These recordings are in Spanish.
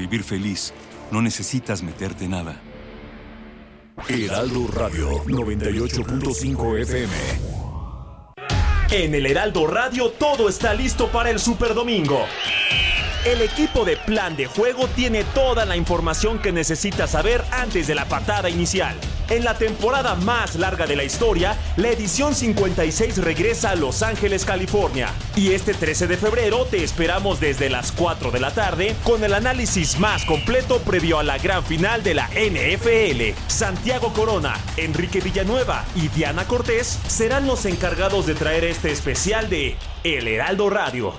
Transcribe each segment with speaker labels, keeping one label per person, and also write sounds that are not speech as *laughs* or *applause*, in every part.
Speaker 1: Vivir feliz, no necesitas meterte nada.
Speaker 2: Heraldo Radio 98.5 FM.
Speaker 3: En el Heraldo Radio todo está listo para el Super Domingo. El equipo de Plan de Juego tiene toda la información que necesita saber antes de la patada inicial. En la temporada más larga de la historia, la edición 56 regresa a Los Ángeles, California. Y este 13 de febrero te esperamos desde las 4 de la tarde con el análisis más completo previo a la gran final de la NFL. Santiago Corona, Enrique Villanueva y Diana Cortés serán los encargados de traer este especial de El Heraldo Radio.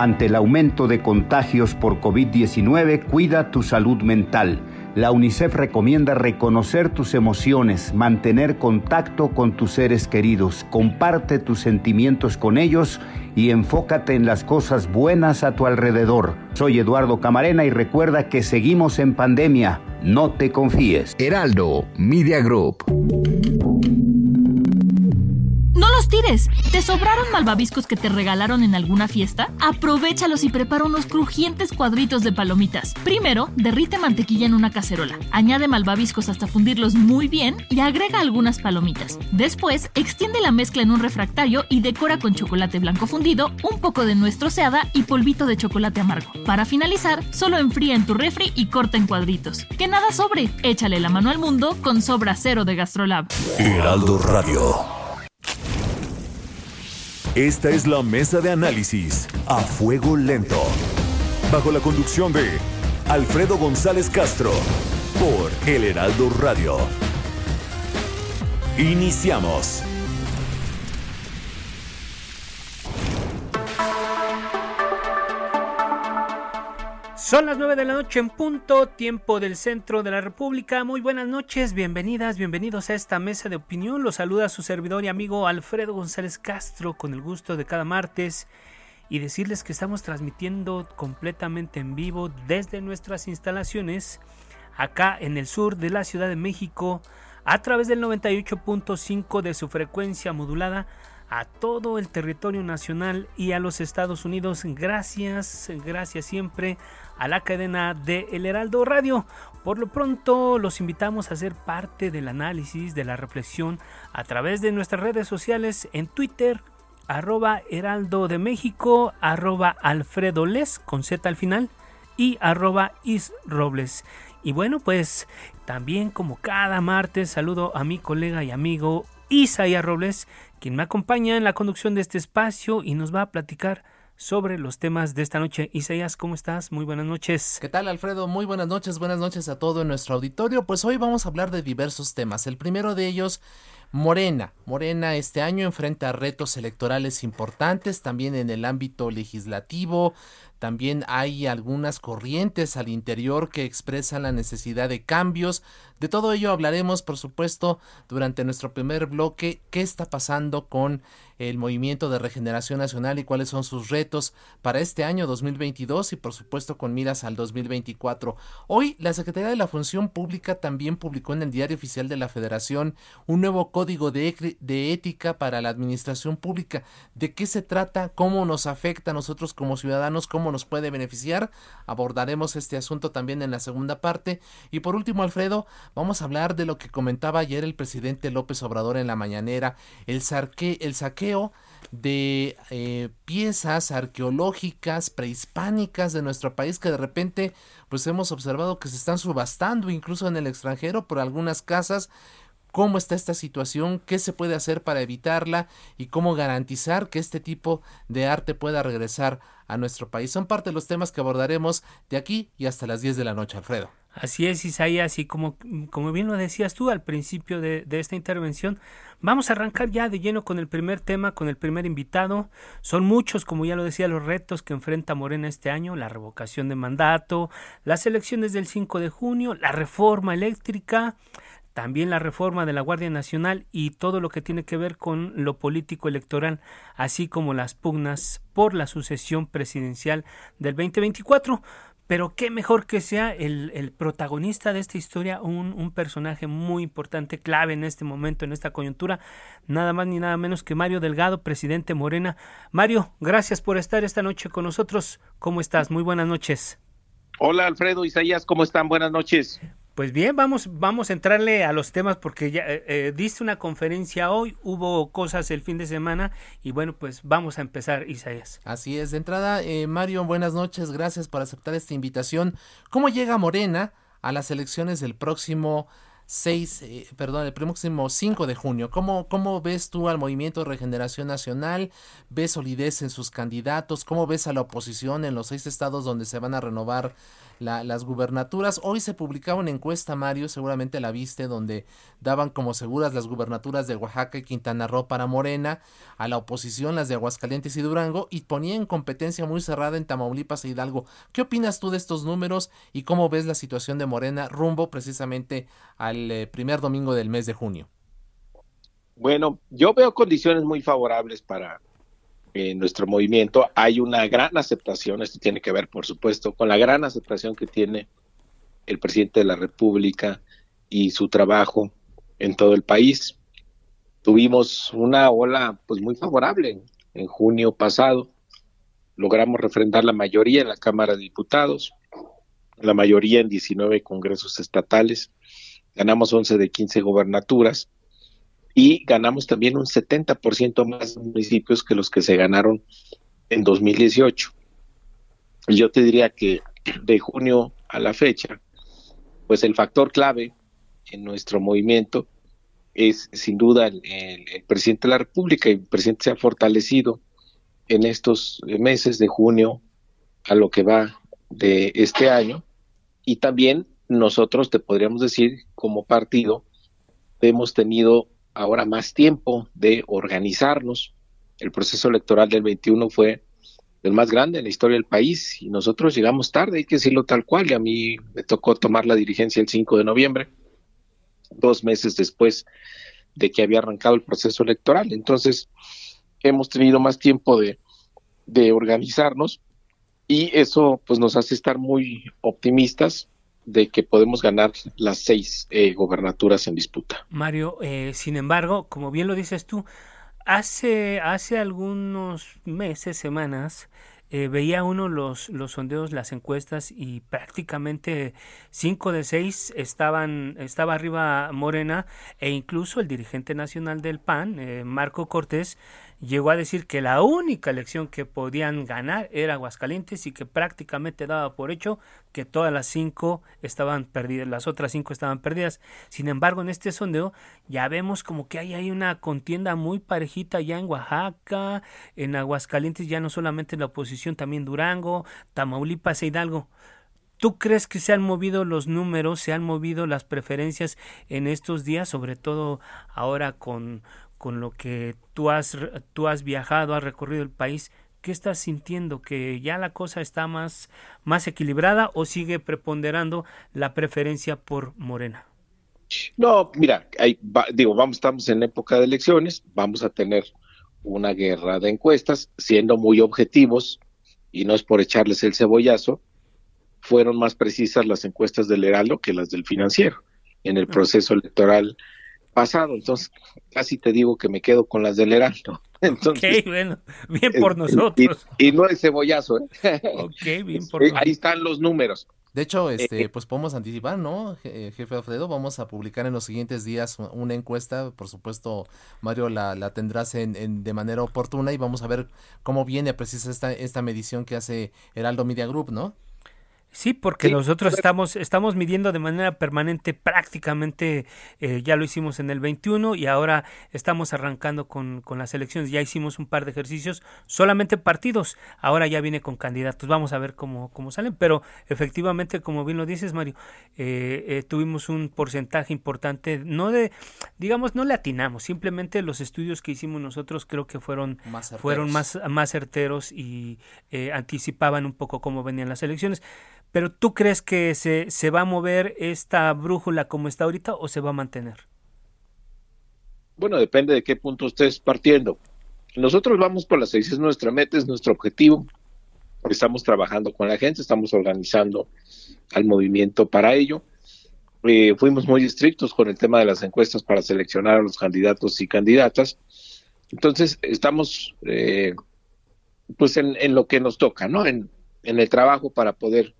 Speaker 4: Ante el aumento de contagios por COVID-19, cuida tu salud mental. La UNICEF recomienda reconocer tus emociones, mantener contacto con tus seres queridos, comparte tus sentimientos con ellos y enfócate en las cosas buenas a tu alrededor. Soy Eduardo Camarena y recuerda que seguimos en pandemia. No te confíes.
Speaker 2: Heraldo Media Group.
Speaker 5: ¡No los tires! ¿Te sobraron malvaviscos que te regalaron en alguna fiesta? Aprovechalos y prepara unos crujientes cuadritos de palomitas. Primero, derrite mantequilla en una cacerola. Añade malvaviscos hasta fundirlos muy bien y agrega algunas palomitas. Después, extiende la mezcla en un refractario y decora con chocolate blanco fundido, un poco de nuez troceada y polvito de chocolate amargo. Para finalizar, solo enfría en tu refri y corta en cuadritos. Que nada sobre. Échale la mano al mundo con sobra cero de Gastrolab.
Speaker 2: Heraldo Radio. Esta es la mesa de análisis a fuego lento. Bajo la conducción de Alfredo González Castro por El Heraldo Radio. Iniciamos.
Speaker 6: Son las 9 de la noche en punto, tiempo del centro de la República. Muy buenas noches, bienvenidas, bienvenidos a esta mesa de opinión. Los saluda su servidor y amigo Alfredo González Castro con el gusto de cada martes y decirles que estamos transmitiendo completamente en vivo desde nuestras instalaciones acá en el sur de la Ciudad de México a través del 98.5 de su frecuencia modulada a todo el territorio nacional y a los Estados Unidos. Gracias, gracias siempre a la cadena de El Heraldo Radio. Por lo pronto los invitamos a ser parte del análisis, de la reflexión a través de nuestras redes sociales en Twitter, arroba Heraldo de México, arroba Alfredo Les con Z al final y arroba Is Robles. Y bueno, pues también como cada martes saludo a mi colega y amigo Isaías Robles, quien me acompaña en la conducción de este espacio y nos va a platicar sobre los temas de esta noche. Isaías, ¿cómo estás? Muy buenas noches.
Speaker 7: ¿Qué tal, Alfredo? Muy buenas noches, buenas noches a todo nuestro auditorio. Pues hoy vamos a hablar de diversos temas. El primero de ellos, Morena. Morena este año enfrenta retos electorales importantes, también en el ámbito legislativo. También hay algunas corrientes al interior que expresan la necesidad de cambios. De todo ello hablaremos, por supuesto, durante nuestro primer bloque, qué está pasando con el movimiento de regeneración nacional y cuáles son sus retos para este año 2022 y por supuesto con miras al 2024. Hoy la Secretaría de la Función Pública también publicó en el Diario Oficial de la Federación un nuevo código de, de ética para la administración pública. ¿De qué se trata? ¿Cómo nos afecta a nosotros como ciudadanos? ¿Cómo nos puede beneficiar? Abordaremos este asunto también en la segunda parte. Y por último, Alfredo, vamos a hablar de lo que comentaba ayer el presidente López Obrador en la mañanera, el, saqueo de eh, piezas arqueológicas prehispánicas de nuestro país que de repente pues hemos observado que se están subastando incluso en el extranjero por algunas casas cómo está esta situación, qué se puede hacer para evitarla y cómo garantizar que este tipo de arte pueda regresar a nuestro país. Son parte de los temas que abordaremos de aquí y hasta las 10 de la noche, Alfredo.
Speaker 6: Así es, Isaías, y como, como bien lo decías tú al principio de, de esta intervención, Vamos a arrancar ya de lleno con el primer tema, con el primer invitado. Son muchos, como ya lo decía, los retos que enfrenta Morena este año, la revocación de mandato, las elecciones del 5 de junio, la reforma eléctrica, también la reforma de la Guardia Nacional y todo lo que tiene que ver con lo político electoral, así como las pugnas por la sucesión presidencial del 2024. pero qué mejor que sea el, protagonista de esta historia, un, un, personaje muy importante, clave en este momento, en esta coyuntura, nada más ni nada menos que Mario Delgado, presidente Morena. Mario, gracias por estar esta noche con nosotros. ¿Cómo estás? Muy buenas noches.
Speaker 8: Hola Alfredo, Isaías, ¿cómo están? Buenas noches.
Speaker 6: Pues bien, vamos, vamos a entrarle a los temas porque ya eh, eh, diste una conferencia hoy, hubo cosas el fin de semana y bueno, pues vamos a empezar, Isaías.
Speaker 7: Así es, de entrada, eh, Mario, buenas noches, gracias por aceptar esta invitación. ¿Cómo llega Morena a las elecciones del próximo 6, eh, perdón, el próximo 5 de junio. ¿Cómo, ¿Cómo ves tú al Movimiento de Regeneración Nacional? ¿Ves solidez en sus candidatos? ¿Cómo ves a la oposición en los seis estados donde se van a renovar las gubernaturas. Hoy se publicaba una encuesta, Mario, seguramente la viste, donde daban como seguras las gubernaturas de Oaxaca y Quintana Roo para Morena, a la oposición las de Aguascalientes y Durango, y ponía en competencia muy cerrada en Tamaulipas e Hidalgo. ¿Qué opinas tú de estos números y cómo ves la situación de Morena rumbo precisamente al eh, primer domingo del mes de junio?
Speaker 8: Bueno, yo veo condiciones muy favorables para en nuestro movimiento hay una gran aceptación, esto tiene que ver por supuesto con la gran aceptación que tiene el presidente de la República y su trabajo en todo el país. Tuvimos una ola pues muy favorable en junio pasado. Logramos refrendar la mayoría en la Cámara de Diputados, la mayoría en 19 congresos estatales. Ganamos 11 de 15 gobernaturas y ganamos también un 70% más municipios que los que se ganaron en 2018. Yo te diría que de junio a la fecha, pues el factor clave en nuestro movimiento es sin duda el, presidente de la República y el presidente se ha fortalecido en estos meses de junio a lo que va de este año y también nosotros te podríamos decir como partido hemos tenido ahora más tiempo de organizarnos. El proceso electoral del 21 fue el más grande en la historia del país y nosotros llegamos tarde, hay que decirlo tal cual, y a mí me tocó tomar la dirigencia el 5 de noviembre, dos meses después de que había arrancado el proceso electoral. Entonces, hemos tenido más tiempo de, de organizarnos y eso pues nos hace estar muy optimistas de que podemos ganar las seis eh, gobernaturas en disputa.
Speaker 6: Mario, eh, sin embargo, como bien lo dices tú, hace, hace algunos meses, semanas, eh, veía uno los, los sondeos, las encuestas y prácticamente cinco de seis estaban, estaba arriba Morena e incluso el dirigente nacional del PAN, Marco Cortés, llegó a decir que la única elección que podían ganar era Aguascalientes y que prácticamente daba por hecho que todas las cinco estaban perdidas, las otras cinco estaban perdidas. Sin embargo, en este sondeo ya vemos como que hay, hay una contienda muy parejita ya en Oaxaca, en Aguascalientes ya no solamente la oposición, también Durango, Tamaulipas e Hidalgo. ¿Tú crees que se han movido los números, se han movido las preferencias en estos días, sobre todo ahora con, con lo que tú has, tú has viajado, has recorrido el país, ¿qué estás sintiendo? ¿Que ya la cosa está más, más equilibrada o sigue preponderando la preferencia por Morena?
Speaker 8: No, mira, digo, vamos, estamos en época de elecciones, vamos a tener una guerra de encuestas, siendo muy objetivos, y no es por echarles el cebollazo, fueron más precisas las encuestas del Heraldo que las del financiero en el proceso electoral pasado, entonces casi te digo que me quedo con las del Heraldo. *laughs* Entonces,
Speaker 6: bueno, bien por nosotros.
Speaker 8: Y, no es cebollazo, ¿eh? *laughs*
Speaker 6: Ok, bien por
Speaker 8: Ahí están los números.
Speaker 7: De hecho, este, eh, pues podemos anticipar, ¿no, jefe Alfredo? Vamos a publicar en los siguientes días una encuesta, por supuesto, Mario, la, la tendrás en, de manera oportuna y vamos a ver cómo viene precisa esta, esta medición que hace Heraldo Media Group, ¿no?
Speaker 6: Sí, porque nosotros estamos, estamos midiendo de manera permanente prácticamente, eh, ya lo hicimos en el 21 y ahora estamos arrancando con, con, las elecciones. Ya hicimos un par de ejercicios, solamente partidos, ahora ya viene con candidatos. Vamos a ver cómo, cómo salen, pero efectivamente, como bien lo dices, Mario, eh, eh, tuvimos un porcentaje importante, no de, digamos, no le atinamos, simplemente los estudios que hicimos nosotros creo que fueron más fueron más, más certeros y anticipaban un poco cómo venían las elecciones. Pero ¿tú crees que se, se va a mover esta brújula como está ahorita o se va a mantener?
Speaker 8: Bueno, depende de qué punto estés partiendo. Nosotros vamos por las seis, es nuestra meta, es nuestro objetivo. Estamos trabajando con la gente, estamos organizando al movimiento para ello. Eh, fuimos muy estrictos con el tema de las encuestas para seleccionar a los candidatos y candidatas. Entonces, estamos eh, pues en, en, lo que nos toca, ¿no? En, en el trabajo para poder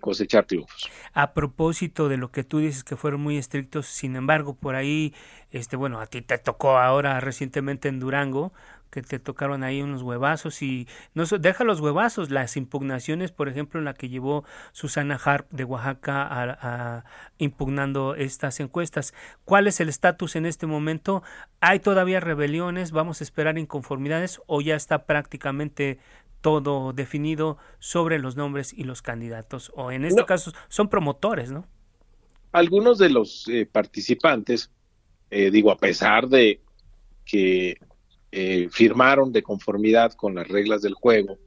Speaker 8: cosechar triunfos.
Speaker 6: A propósito de lo que tú dices que fueron muy estrictos, sin embargo, por ahí, este, bueno, a ti te tocó ahora recientemente en Durango, que te tocaron ahí unos huevazos y no deja los huevazos, las impugnaciones, por ejemplo, en la que llevó Susana Harp de Oaxaca a, impugnando estas encuestas. ¿Cuál es el estatus en este momento? ¿Hay todavía rebeliones? ¿Vamos a esperar inconformidades o ya está prácticamente todo definido sobre los nombres y los candidatos, o en este caso son promotores, ¿no?
Speaker 8: Algunos de los eh, participantes, eh, digo, a pesar de que eh, firmaron de conformidad con las reglas del juego,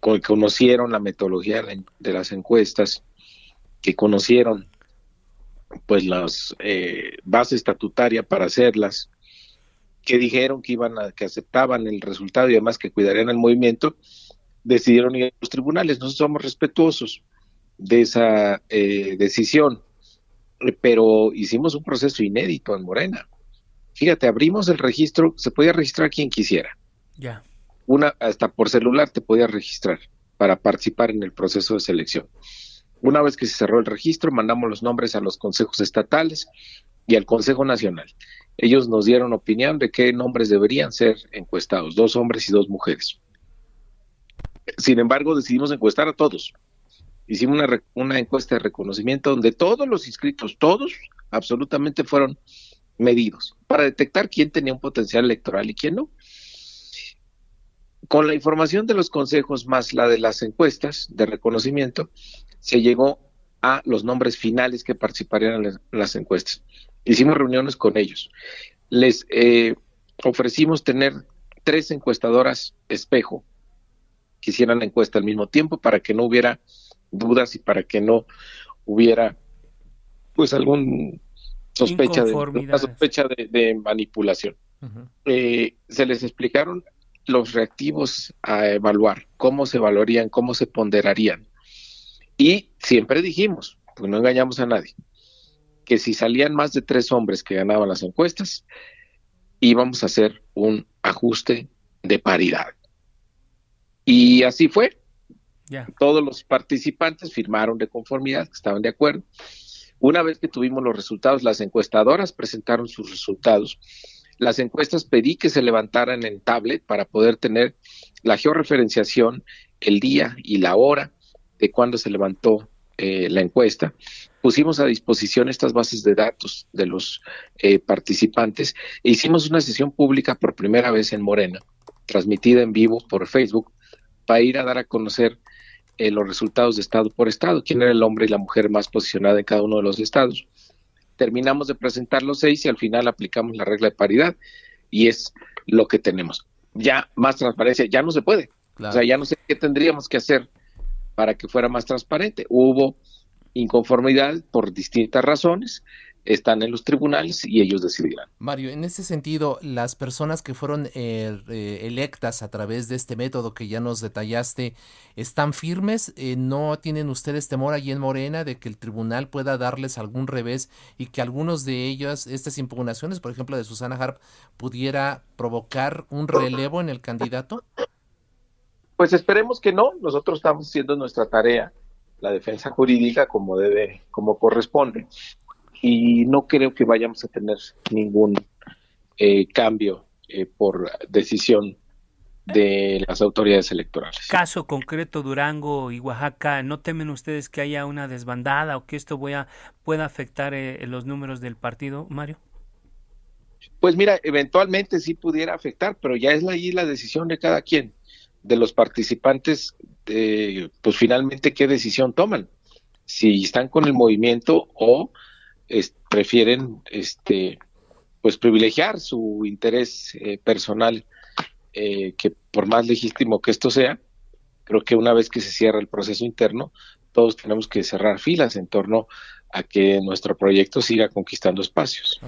Speaker 8: conocieron la metodología de las encuestas, que conocieron pues las bases estatutarias para hacerlas, que dijeron que iban a, que aceptaban el resultado y además que cuidarían el movimiento, decidieron ir a los tribunales. Nosotros somos respetuosos de esa eh, decisión, pero hicimos un proceso inédito en Morena. Fíjate, abrimos el registro, se podía registrar quien quisiera.
Speaker 6: Ya.
Speaker 8: Una, hasta por celular te podía registrar para participar en el proceso de selección. Una vez que se cerró el registro, mandamos los nombres a los consejos estatales y al Consejo Nacional ellos nos dieron opinión de qué nombres deberían ser encuestados, dos hombres y dos mujeres. Sin embargo, decidimos encuestar a todos. Hicimos una, encuesta de reconocimiento donde todos los inscritos, todos, absolutamente fueron medidos para detectar quién tenía un potencial electoral y quién no. Con la información de los consejos más la de las encuestas de reconocimiento, se llegó a los nombres finales que participarían en las encuestas. Hicimos reuniones con ellos. Les eh, ofrecimos tener tres encuestadoras espejo que hicieran la encuesta al mismo tiempo para que no hubiera dudas y para que no hubiera pues algún sospecha de, sospecha de, manipulación. Eh, se les explicaron los reactivos a evaluar, cómo se evaluarían, cómo se ponderarían. Y siempre dijimos, pues no engañamos a nadie, que si salían más de tres hombres que ganaban las encuestas, íbamos a hacer un ajuste de paridad. Y así fue. Todos los participantes firmaron de conformidad, que estaban de acuerdo. Una vez que tuvimos los resultados, las encuestadoras presentaron sus resultados. Las encuestas pedí que se levantaran en tablet para poder tener la georreferenciación, el día y la hora de cuando se levantó eh, la encuesta pusimos a disposición estas bases de datos de los eh, participantes e hicimos una sesión pública por primera vez en Morena, transmitida en vivo por Facebook, para ir a dar a conocer eh, los resultados de estado por estado, quién era el hombre y la mujer más posicionada en cada uno de los estados. Terminamos de presentar los seis y al final aplicamos la regla de paridad y es lo que tenemos. Ya más transparencia, ya no se puede. O sea, ya no sé qué tendríamos que hacer para que fuera más transparente. Hubo inconformidad por distintas razones, están en los tribunales y ellos decidirán.
Speaker 7: Mario, en ese sentido, las personas que fueron eh, electas a través de este método que ya nos detallaste, ¿están firmes? Eh, ¿No tienen ustedes temor allí en Morena de que el tribunal pueda darles algún revés y que algunos de ellos, estas impugnaciones, por ejemplo, de Susana Harp, pudiera provocar un relevo en el candidato?
Speaker 8: Pues esperemos que no, nosotros estamos haciendo nuestra tarea la defensa jurídica como debe, como corresponde. Y no creo que vayamos a tener ningún eh, cambio eh, por decisión de las autoridades electorales.
Speaker 6: Caso concreto Durango y Oaxaca, ¿no temen ustedes que haya una desbandada o que esto pueda afectar eh, los números del partido, Mario?
Speaker 8: Pues mira, eventualmente sí pudiera afectar, pero ya es ahí la decisión de cada quien de los participantes, pues finalmente qué decisión toman, si están con el movimiento o prefieren este pues privilegiar su interés eh, personal eh, que por más legítimo que esto sea creo que una vez que se cierra el proceso interno todos tenemos que cerrar filas en torno a que nuestro proyecto siga conquistando espacios.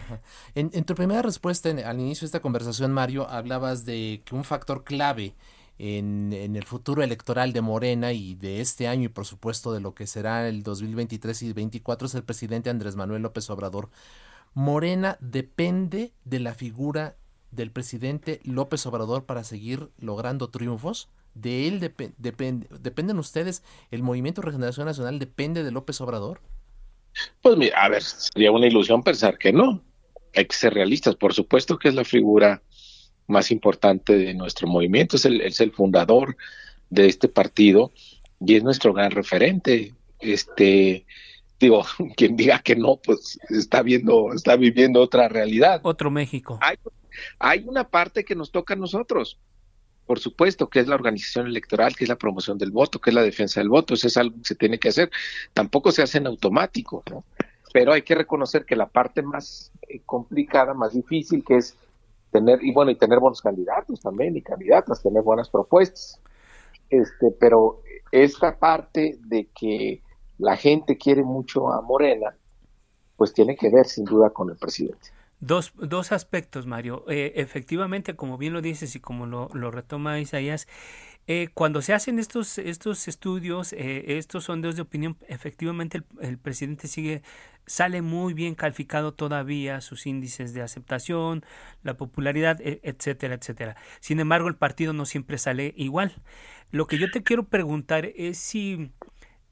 Speaker 7: En, tu primera respuesta al inicio de esta conversación, Mario, hablabas de que un factor clave en, el futuro electoral de Morena y de este año y por supuesto de lo que será el 2023 y 2024 es el presidente Andrés Manuel López Obrador. Morena depende de la figura del presidente López Obrador para seguir logrando triunfos. De él dependen ustedes, el Movimiento Regeneración Nacional depende de López Obrador.
Speaker 8: Pues mira, a ver, sería una ilusión pensar que no. Hay que ser realistas. Por supuesto que es la figura más importante de nuestro movimiento, es el, es el fundador de este partido y es nuestro gran referente. Este, digo, *laughs* quien diga que no, pues está viendo, está viviendo otra realidad.
Speaker 6: Otro México.
Speaker 8: Hay, hay una parte que nos toca a nosotros, por supuesto, que es la organización electoral, que es la promoción del voto, que es la defensa del voto, eso es algo que se tiene que hacer. Tampoco se hace en automático, ¿no? Pero hay que reconocer que la parte más eh, complicada, más difícil, que es tener, y bueno, y tener buenos candidatos también, y candidatas, tener buenas propuestas. Este, pero esta parte de que la gente quiere mucho a Morena, pues tiene que ver sin duda con el presidente.
Speaker 6: Dos, dos aspectos, Mario. Eh, efectivamente, como bien lo dices y como lo, lo retoma Isaías, eh, cuando se hacen estos, estos estudios, eh, estos sondeos de opinión, efectivamente el, presidente sigue, sale muy bien calificado todavía sus índices de aceptación, la popularidad, e, etcétera, etcétera. Sin embargo, el partido no siempre sale igual. Lo que yo te quiero preguntar es si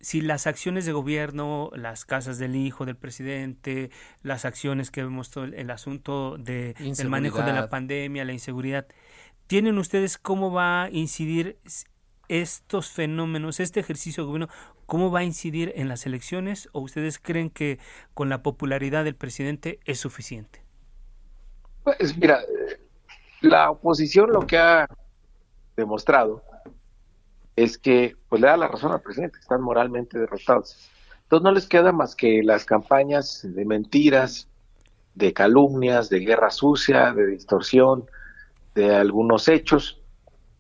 Speaker 6: si las acciones de gobierno, las casas del hijo del presidente, las acciones que vemos todo el, asunto de, del manejo de la pandemia, la inseguridad, ¿tienen ustedes cómo va a incidir estos fenómenos, este ejercicio de gobierno, cómo va a incidir en las elecciones o ustedes creen que con la popularidad del presidente es suficiente?
Speaker 8: Pues mira, la oposición lo que ha demostrado es que pues le da la razón al presidente, están moralmente derrotados. Entonces no les queda más que las campañas de mentiras, de calumnias, de guerra sucia, de distorsión, de algunos hechos,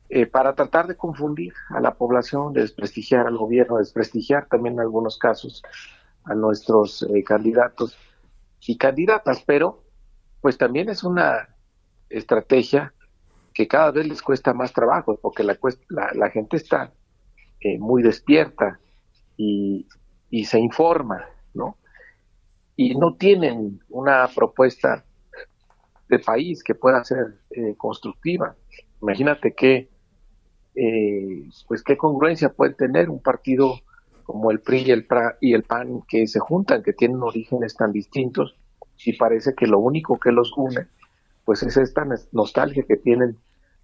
Speaker 8: eh, para tratar de confundir a la población, de desprestigiar al gobierno, desprestigiar también en algunos casos a nuestros eh, candidatos y candidatas, pero pues también es una estrategia que cada vez les cuesta más trabajo, porque la, la, gente está eh, muy despierta y, se informa, ¿no? Y no tienen una propuesta de país que pueda ser eh, constructiva. Imagínate qué, eh, pues qué congruencia puede tener un partido como el PRI y el, y el PAN que se juntan, que tienen orígenes tan distintos y parece que lo único que los une pues es esta nostalgia que tienen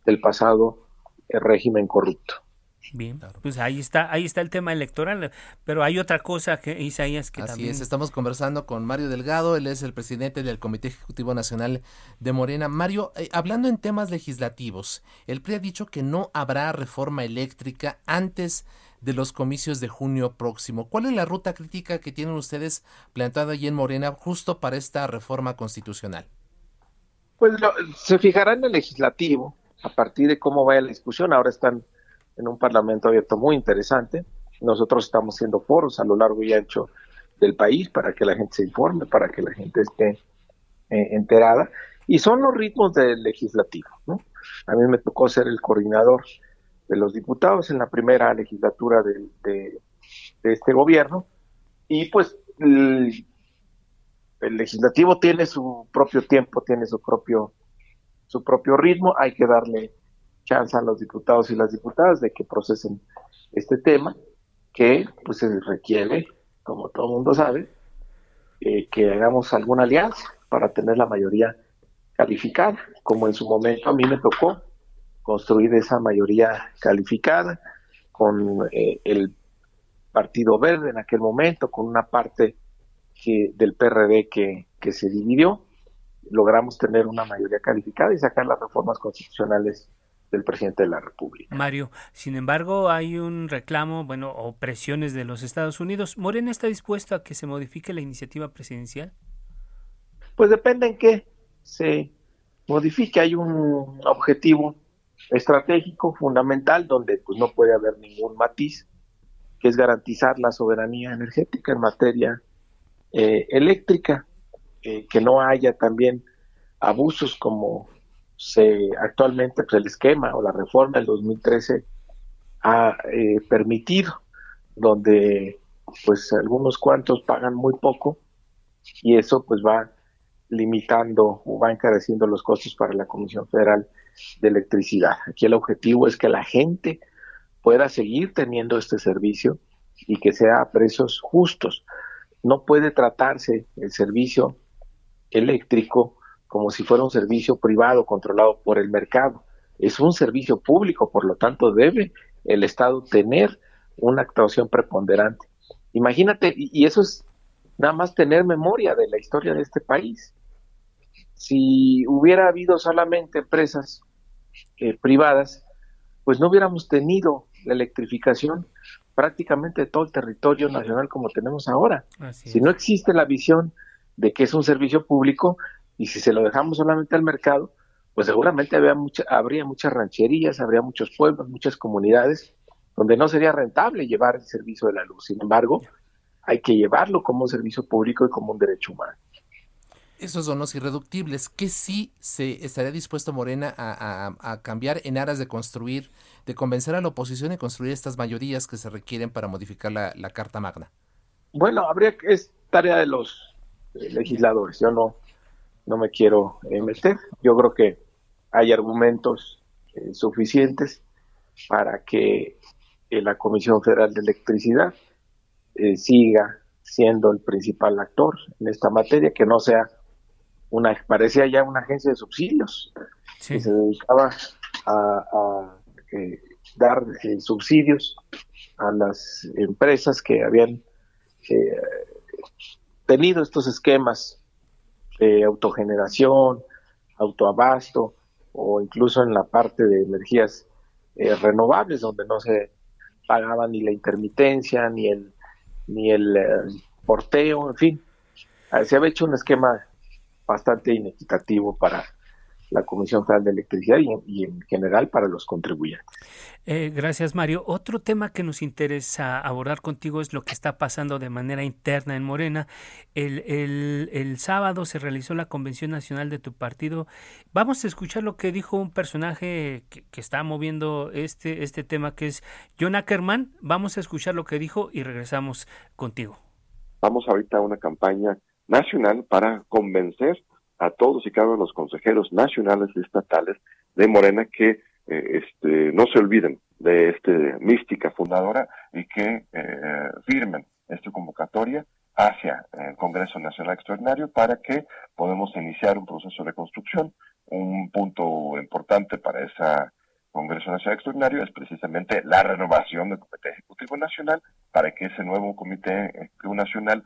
Speaker 8: del pasado régimen corrupto.
Speaker 6: Bien, pues ahí está, ahí está el tema electoral, pero hay otra cosa que Isaías que
Speaker 7: Así es, estamos conversando con Mario Delgado, él es el presidente del Comité Ejecutivo Nacional de Morena. Mario, eh, hablando en temas legislativos, el PRI ha dicho que no habrá reforma eléctrica antes de los comicios de junio próximo. ¿Cuál es la ruta crítica que tienen ustedes plantada allí en Morena justo para esta reforma constitucional?
Speaker 8: Pues se fijará en el legislativo a partir de cómo vaya la discusión. Ahora están en un parlamento abierto muy interesante. Nosotros estamos haciendo foros a lo largo y ancho del país para que la gente se informe, para que la gente esté eh, enterada. Y son los ritmos del legislativo. A mí me tocó ser el coordinador de los diputados en la primera legislatura de, de este gobierno. Y pues el, el legislativo tiene su propio tiempo, tiene su propio, su propio ritmo, hay que darle chance a los diputados y las diputadas de que procesen este tema, que pues se requiere, como todo mundo sabe, eh, que hagamos alguna alianza para tener la mayoría calificada, como en su momento a mí me tocó construir esa mayoría calificada con eh, el Partido Verde en aquel momento, con una parte que, del PRD que, que se dividió, logramos tener una mayoría calificada y sacar las reformas constitucionales del presidente de la República.
Speaker 6: Mario, sin embargo, hay un reclamo, bueno, o presiones de los Estados Unidos. ¿Morena está dispuesto a que se modifique la iniciativa presidencial?
Speaker 8: Pues depende en qué se modifique. Hay un objetivo estratégico fundamental donde pues no puede haber ningún matiz, que es garantizar la soberanía energética en materia eh, eléctrica, eh, que no haya también abusos como se actualmente pues, el esquema o la reforma del 2013 ha eh, permitido donde pues algunos cuantos pagan muy poco y eso pues va limitando o va encareciendo los costos para la Comisión Federal de Electricidad. Aquí el objetivo es que la gente pueda seguir teniendo este servicio y que sea a precios justos. No puede tratarse el servicio eléctrico como si fuera un servicio privado controlado por el mercado. Es un servicio público, por lo tanto debe el Estado tener una actuación preponderante. Imagínate, y eso es nada más tener memoria de la historia de este país. Si hubiera habido solamente empresas eh, privadas, pues no hubiéramos tenido la electrificación prácticamente de todo el territorio nacional como tenemos ahora. si no existe la visión de que es un servicio público y si se lo dejamos solamente al mercado, pues seguramente había mucha, habría muchas rancherías, habría muchos pueblos, muchas comunidades donde no sería rentable llevar el servicio de la luz. Sin embargo, hay que llevarlo como un servicio público y como un derecho humano.
Speaker 7: Esos son los irreductibles. ¿Qué sí se estaría dispuesto Morena a, cambiar en aras de construir, de convencer a la oposición y construir estas mayorías que se requieren para modificar la, Carta Magna?
Speaker 8: Bueno, habría que, es tarea de los eh, legisladores. Yo no, no me quiero eh, meter. Yo creo que hay argumentos eh, suficientes para que la Comisión Federal de Electricidad siga siendo el principal actor en esta materia, que no sea una, parecía ya una agencia de subsidios, que se dedicaba a, eh, dar eh, subsidios a las empresas que habían eh, tenido estos esquemas de autogeneración, autoabasto o incluso en la parte de energías renovables donde no se pagaba ni la intermitencia ni el ni el porteo, en fin, se había hecho un esquema bastante inequitativo para la Comisión Federal de Electricidad y, en general para los contribuyentes.
Speaker 6: Eh, gracias, Mario. Otro tema que nos interesa abordar contigo es lo que está pasando de manera interna en Morena. El, el, sábado se realizó la Convención Nacional de tu partido. Vamos a escuchar lo que dijo un personaje que, que está moviendo este, este tema, que es John Ackerman. Vamos a escuchar lo que dijo y regresamos contigo.
Speaker 9: Vamos ahorita a una campaña nacional para convencer a todos y cada uno de los consejeros nacionales y estatales de Morena que eh, este, no se olviden de esta mística fundadora y que eh, firmen esta convocatoria hacia el Congreso Nacional Extraordinario para que podamos iniciar un proceso de construcción. Un punto importante para ese Congreso Nacional Extraordinario es precisamente la renovación del Comité Ejecutivo Nacional para que ese nuevo Comité Ejecutivo Nacional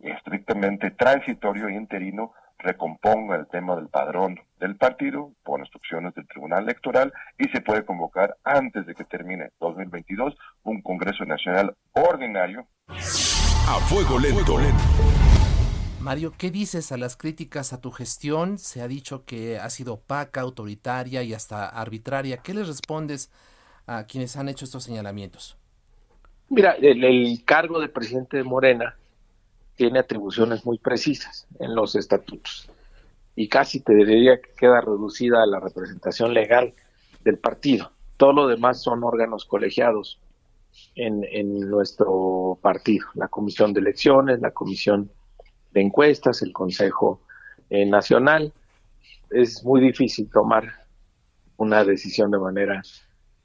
Speaker 9: estrictamente transitorio e interino recomponga el tema del padrón del partido por instrucciones del Tribunal Electoral y se puede convocar antes de que termine 2022 un Congreso Nacional ordinario.
Speaker 2: A fuego lento.
Speaker 7: Mario, ¿qué dices a las críticas a tu gestión? Se ha dicho que ha sido opaca, autoritaria y hasta arbitraria. ¿Qué les respondes a quienes han hecho estos señalamientos?
Speaker 8: Mira, el, el cargo de presidente de Morena tiene atribuciones muy precisas en los estatutos y casi te diría que queda reducida a la representación legal del partido. Todo lo demás son órganos colegiados en, nuestro partido, la comisión de elecciones, la comisión de encuestas, el Consejo eh, Nacional. Es muy difícil tomar una decisión de manera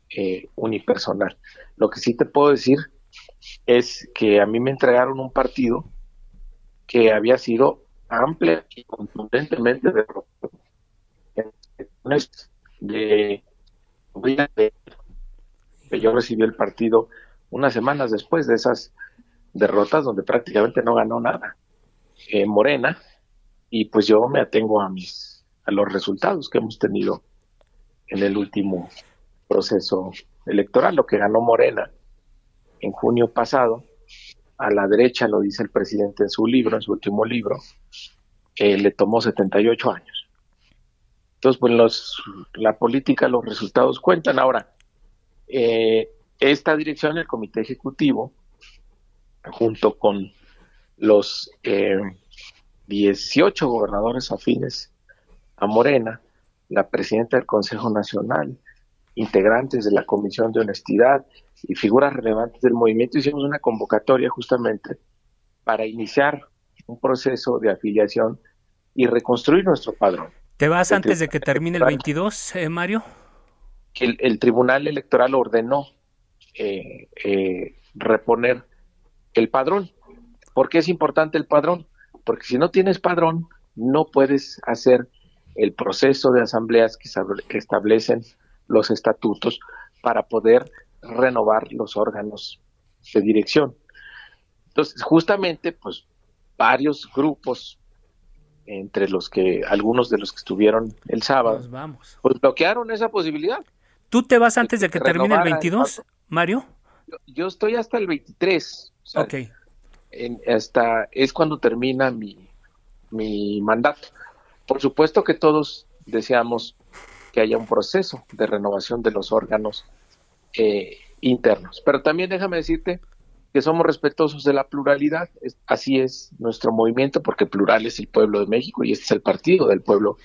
Speaker 8: eh, unipersonal. Lo que sí te puedo decir es que a mí me entregaron un partido que había sido amplia y contundentemente derrotado. De, que yo recibí el partido unas semanas después de esas derrotas donde prácticamente no ganó nada en Morena y pues yo me atengo a mis a los resultados que hemos tenido en el último proceso electoral lo que ganó Morena en junio pasado a la derecha, lo dice el presidente en su libro, en su último libro, eh, le tomó 78 años. Entonces, pues los, la política, los resultados cuentan. Ahora, eh, esta dirección, el comité ejecutivo, junto con los 18 eh, gobernadores afines a Morena, la presidenta del Consejo Nacional, integrantes de la Comisión de Honestidad y figuras relevantes del movimiento, hicimos una convocatoria justamente para iniciar un proceso de afiliación y reconstruir nuestro padrón.
Speaker 6: ¿Te vas antes de que termine el 22, eh, Mario?
Speaker 8: Que el, Tribunal Electoral ordenó eh, eh, reponer el padrón. ¿Por qué es importante el padrón? Porque si no tienes padrón, no puedes hacer el proceso de asambleas que, que establecen los estatutos para poder renovar los órganos de dirección. Entonces, justamente, pues varios grupos, entre los que algunos de los que estuvieron el sábado, pues bloquearon esa posibilidad.
Speaker 6: ¿Tú te vas antes de que, termine el 22, Mario?
Speaker 8: Yo, estoy hasta el 23. ok. hasta es cuando termina mi, mi mandato. Por supuesto que todos deseamos que haya un proceso de renovación de los órganos eh, internos. Pero también déjame decirte que somos respetuosos de la pluralidad. así es nuestro movimiento, porque plural es el pueblo de México y este es el partido del pueblo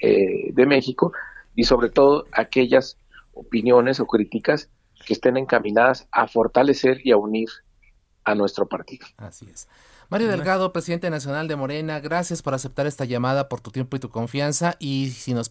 Speaker 8: eh, de México, y sobre todo aquellas opiniones o críticas que estén encaminadas a fortalecer y a unir a nuestro partido.
Speaker 7: Así es. Mario Delgado, presidente nacional de Morena, gracias por aceptar esta llamada, por tu tiempo y tu confianza. Y si nos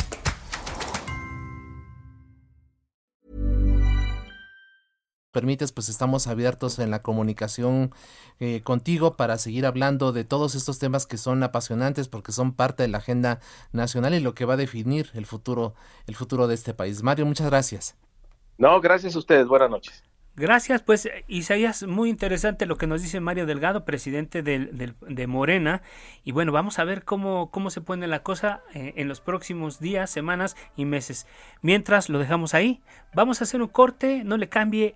Speaker 7: permites, pues estamos abiertos en la comunicación eh, contigo para seguir hablando de todos estos temas que son apasionantes porque son parte de la agenda nacional y lo que va a definir el futuro, el futuro de este país. Mario, muchas gracias.
Speaker 8: No, gracias a ustedes. Buenas noches.
Speaker 6: Gracias, pues Isaías, muy interesante lo que nos dice Mario Delgado, presidente de Morena. Y bueno, vamos a ver cómo, cómo se pone la cosa eh, en los próximos días, semanas y meses. Mientras lo dejamos ahí, vamos a hacer un corte, no le cambie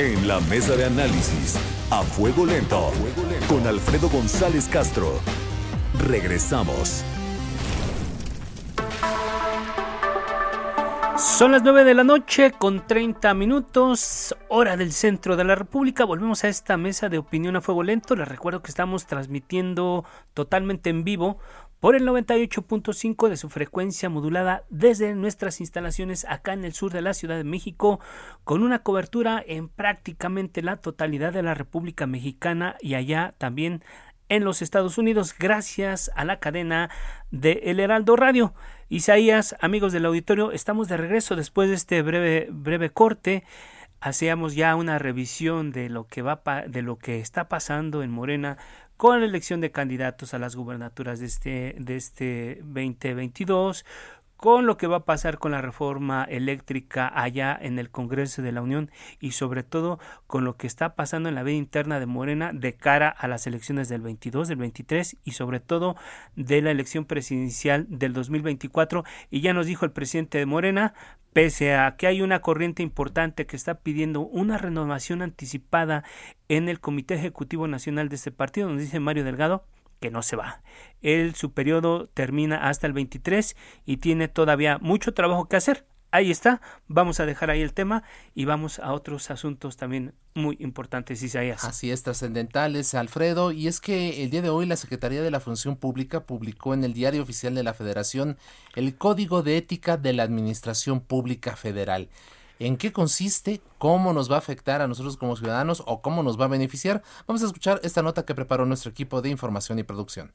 Speaker 2: En la mesa de análisis, a fuego lento, con Alfredo González Castro. Regresamos.
Speaker 6: Son las 9 de la noche con 30 minutos, hora del centro de la República. Volvemos a esta mesa de opinión a fuego lento. Les recuerdo que estamos transmitiendo totalmente en vivo por el 98.5 de su frecuencia modulada desde nuestras instalaciones acá en el sur de la Ciudad de México, con una cobertura en prácticamente la totalidad de la República Mexicana y allá también en los Estados Unidos, gracias a la cadena de El Heraldo Radio. Isaías, amigos del auditorio, estamos de regreso después de este breve, breve corte. Hacíamos ya una revisión de lo que va de lo que está pasando en Morena con la elección de candidatos a las gubernaturas de este, de este 2022, con lo que va a pasar con la reforma eléctrica allá en el Congreso de la Unión y sobre todo con lo que está pasando en la vida interna de Morena de cara a las elecciones del 22, del 23 y sobre todo de la elección presidencial del 2024 y ya nos dijo el presidente de Morena pese a que hay una corriente importante que está pidiendo una renovación anticipada en el Comité Ejecutivo Nacional de este partido, nos dice Mario Delgado, que no se va. Él, su periodo termina hasta el 23 y tiene todavía mucho trabajo que hacer. Ahí está, vamos a dejar ahí el tema y vamos a otros asuntos también muy importantes, Isaías.
Speaker 7: Así es, trascendentales, Alfredo. Y es que el día de hoy la Secretaría de la Función Pública publicó en el Diario Oficial de la Federación el Código de Ética de la Administración Pública Federal. ¿En qué consiste? ¿Cómo nos va a afectar a nosotros como ciudadanos o cómo nos va a beneficiar? Vamos a escuchar esta nota que preparó nuestro equipo de información y producción.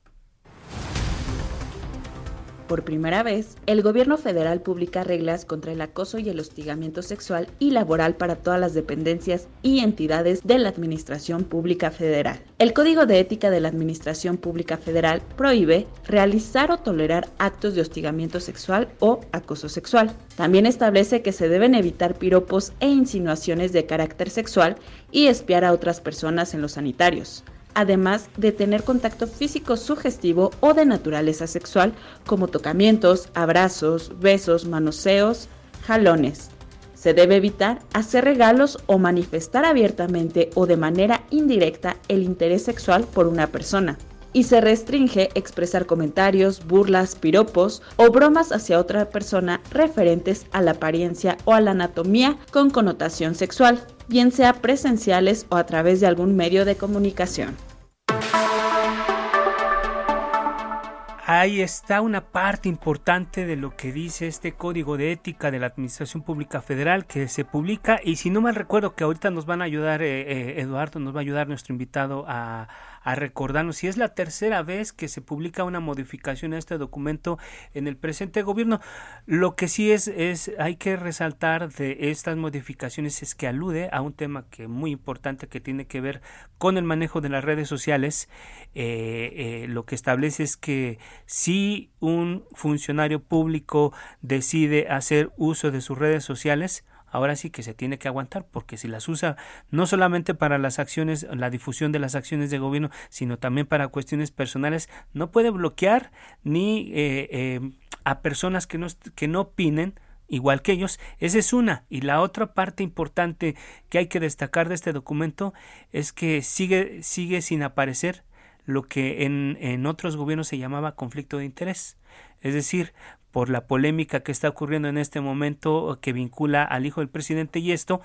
Speaker 10: Por primera vez, el gobierno federal publica reglas contra el acoso y el hostigamiento sexual y laboral para todas las dependencias y entidades de la Administración Pública Federal. El Código de Ética de la Administración Pública Federal prohíbe realizar o tolerar actos de hostigamiento sexual o acoso sexual. También establece que se deben evitar piropos e insinuaciones de carácter sexual y espiar a otras personas en los sanitarios además de tener contacto físico sugestivo o de naturaleza sexual, como tocamientos, abrazos, besos, manoseos, jalones. Se debe evitar hacer regalos o manifestar abiertamente o de manera indirecta el interés sexual por una persona. Y se restringe expresar comentarios, burlas, piropos o bromas hacia otra persona referentes a la apariencia o a la anatomía con connotación sexual, bien sea presenciales o a través de algún medio de comunicación.
Speaker 6: Ahí está una parte importante de lo que dice este código de ética de la Administración Pública Federal que se publica. Y si no mal recuerdo que ahorita nos van a ayudar, eh, eh, Eduardo, nos va a ayudar nuestro invitado a, a recordarnos si es la tercera vez que se publica una modificación a este documento en el presente gobierno. Lo que sí es, es hay que resaltar de estas modificaciones es que alude a un tema que muy importante que tiene que ver con el manejo de las redes sociales. Eh, eh, lo que establece es que si un funcionario público decide hacer uso de sus redes sociales, ahora sí que se tiene que aguantar porque si las usa no solamente para las acciones, la difusión de las acciones de gobierno, sino también para cuestiones personales, no puede bloquear ni eh, eh, a personas que no, que no opinen igual que ellos. Esa es una. Y la otra parte importante que hay que destacar de este documento es que sigue, sigue sin aparecer lo que en, en otros gobiernos se llamaba conflicto de interés. Es decir, por la polémica que está ocurriendo en este momento que vincula al hijo del presidente y esto,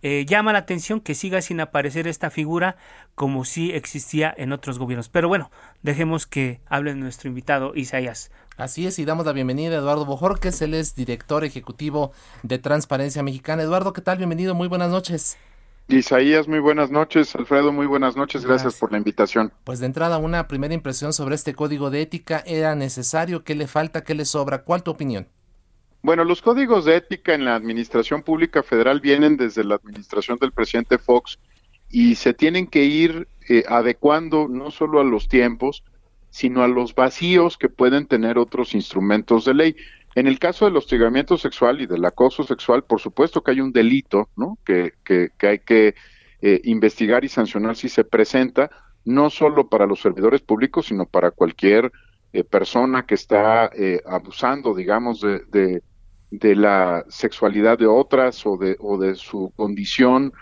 Speaker 6: eh, llama la atención que siga sin aparecer esta figura como si existía en otros gobiernos. Pero bueno, dejemos que hable nuestro invitado Isaías.
Speaker 7: Así es, y damos la bienvenida a Eduardo Bojorques, él es director ejecutivo de Transparencia Mexicana. Eduardo, ¿qué tal? Bienvenido, muy buenas noches.
Speaker 11: Isaías, muy buenas noches. Alfredo, muy buenas noches. Gracias, por la invitación.
Speaker 7: Pues de entrada, una primera impresión sobre este código de ética. ¿Era necesario? ¿Qué le falta? ¿Qué le sobra? ¿Cuál tu opinión?
Speaker 11: Bueno, los códigos de ética en la Administración Pública Federal vienen desde la administración del presidente Fox y se tienen que ir eh, adecuando no solo a los tiempos, sino a los vacíos que pueden tener otros instrumentos de ley. En el caso del hostigamiento sexual y del acoso sexual, por supuesto que hay un delito, ¿no? Que, que, hay que eh, investigar y sancionar si se presenta, no solo para los servidores públicos, sino para cualquier eh, persona que está eh, abusando, digamos, de, de, de, la sexualidad de otras o de, o de su condición,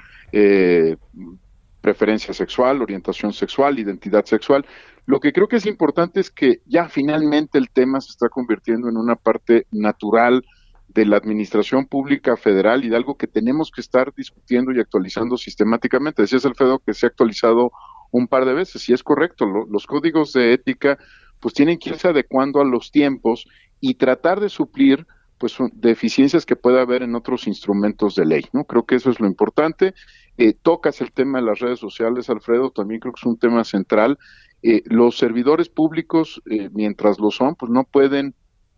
Speaker 11: preferencia sexual, orientación sexual, identidad sexual. Lo que creo que es importante es que ya finalmente el tema se está convirtiendo en una parte natural de la administración pública federal y de algo que tenemos que estar discutiendo y actualizando sistemáticamente. Decías, Alfredo, que se ha actualizado un par de veces, y es correcto, los códigos de ética pues tienen que irse adecuando a los tiempos y tratar de suplir pues deficiencias que pueda haber en otros instrumentos de ley, ¿no? Creo que eso es lo importante. Eh, tocas el tema de las redes sociales, Alfredo, también creo que es un tema central eh, los servidores públicos, eh, mientras lo son, pues no pueden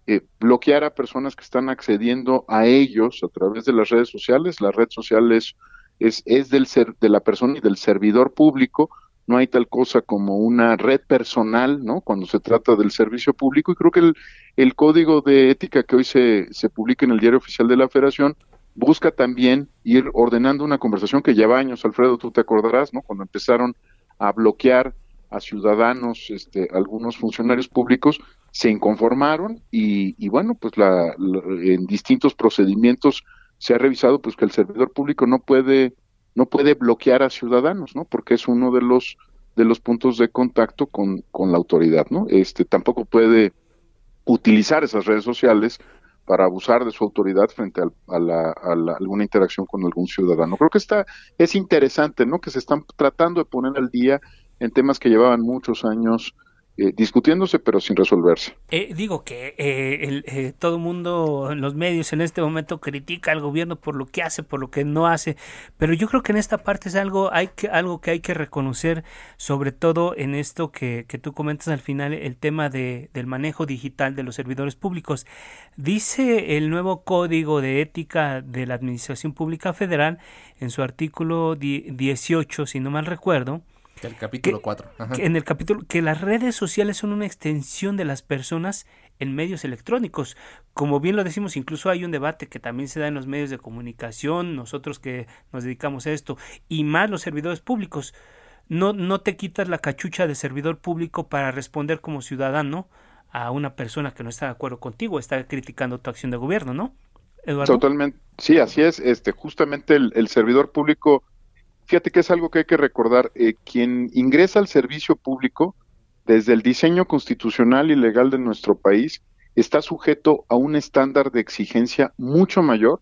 Speaker 11: eh, bloquear a personas que están accediendo a ellos a través de las redes sociales. La red social es, es, del ser, de la persona y del servidor público. No hay tal cosa como una red personal, ¿no? Cuando se trata del servicio público. Y creo que el, el código de ética que hoy se, se publica en el Diario Oficial de la Federación busca también ir ordenando una conversación que lleva años, Alfredo, tú te acordarás, ¿no? Cuando empezaron a bloquear a ciudadanos, este, algunos funcionarios públicos se inconformaron y, bueno, pues la, en distintos procedimientos se ha revisado pues que el servidor público no puede no puede bloquear a ciudadanos, ¿no? Porque es uno de los de los puntos de contacto con, con la autoridad, ¿no? Este tampoco puede utilizar esas redes sociales para abusar de su autoridad frente a, la, a alguna interacción con algún ciudadano. Creo que está es interesante, ¿no? Que se están tratando de poner al día en temas que llevaban muchos años eh, discutiéndose pero sin resolverse.
Speaker 6: Eh, digo que eh, el, todo el mundo los medios en este momento critica al gobierno por lo que hace, por lo que no hace, pero yo creo que en esta parte es algo, hay que, algo que hay que reconocer, sobre todo en esto que, que tú comentas al final, el tema de, del manejo digital de los servidores públicos. Dice el nuevo Código de Ética de la Administración Pública Federal en su artículo 18, si no mal recuerdo,
Speaker 7: el capítulo 4.
Speaker 6: En el capítulo que las redes sociales son una extensión de las personas en medios electrónicos. Como bien lo decimos, incluso hay un debate que también se da en los medios de comunicación, nosotros que nos dedicamos a esto, y más los servidores públicos. No, no te quitas la cachucha de servidor público para responder como ciudadano a una persona que no está de acuerdo contigo, está criticando tu acción de gobierno, ¿no?
Speaker 11: Eduardo. Totalmente. Sí, así es. Este, justamente el servidor público Fíjate que es algo que hay que recordar. Eh, quien ingresa al servicio público, desde el diseño constitucional y legal de nuestro país, está sujeto a un estándar de exigencia mucho mayor